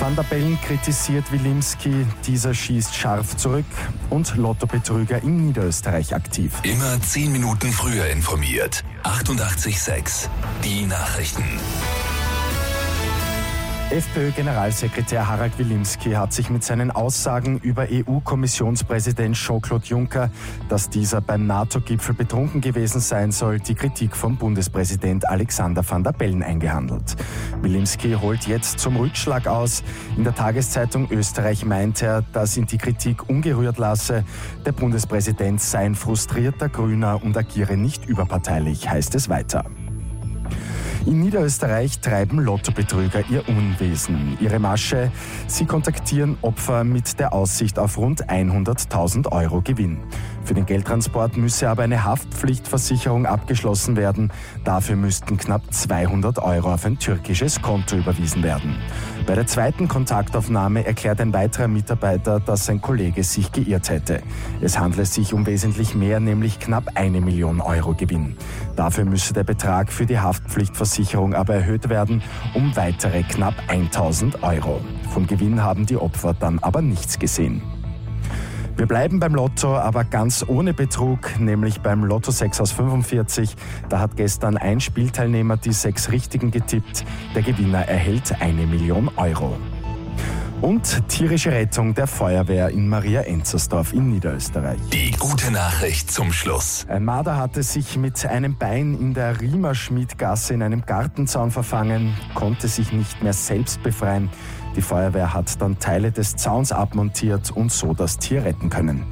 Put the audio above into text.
Van der Bellen kritisiert Wilimski, dieser schießt scharf zurück und Lottobetrüger in Niederösterreich aktiv. Immer zehn Minuten früher informiert. 88.6 Die Nachrichten. FPÖ-Generalsekretär Harald Wilimski hat sich mit seinen Aussagen über EU-Kommissionspräsident Jean-Claude Juncker, dass dieser beim NATO-Gipfel betrunken gewesen sein soll, die Kritik vom Bundespräsident Alexander van der Bellen eingehandelt. Wilimski holt jetzt zum Rückschlag aus. In der Tageszeitung Österreich meint er, dass ihn die Kritik ungerührt lasse. Der Bundespräsident sei ein frustrierter Grüner und agiere nicht überparteilich, heißt es weiter. In Niederösterreich treiben Lottobetrüger ihr Unwesen. Ihre Masche, sie kontaktieren Opfer mit der Aussicht auf rund 100.000 Euro Gewinn. Für den Geldtransport müsse aber eine Haftpflichtversicherung abgeschlossen werden. Dafür müssten knapp 200 Euro auf ein türkisches Konto überwiesen werden. Bei der zweiten Kontaktaufnahme erklärt ein weiterer Mitarbeiter, dass sein Kollege sich geirrt hätte. Es handle sich um wesentlich mehr, nämlich knapp eine Million Euro Gewinn. Dafür müsse der Betrag für die Haftpflichtversicherung aber erhöht werden um weitere knapp 1000 Euro. Vom Gewinn haben die Opfer dann aber nichts gesehen. Wir bleiben beim Lotto, aber ganz ohne Betrug, nämlich beim Lotto 6 aus 45. Da hat gestern ein Spielteilnehmer die sechs Richtigen getippt. Der Gewinner erhält eine Million Euro. Und tierische Rettung der Feuerwehr in Maria Enzersdorf in Niederösterreich. Die gute Nachricht zum Schluss. Ein Marder hatte sich mit einem Bein in der Riemerschmiedgasse in einem Gartenzaun verfangen, konnte sich nicht mehr selbst befreien. Die Feuerwehr hat dann Teile des Zauns abmontiert und so das Tier retten können.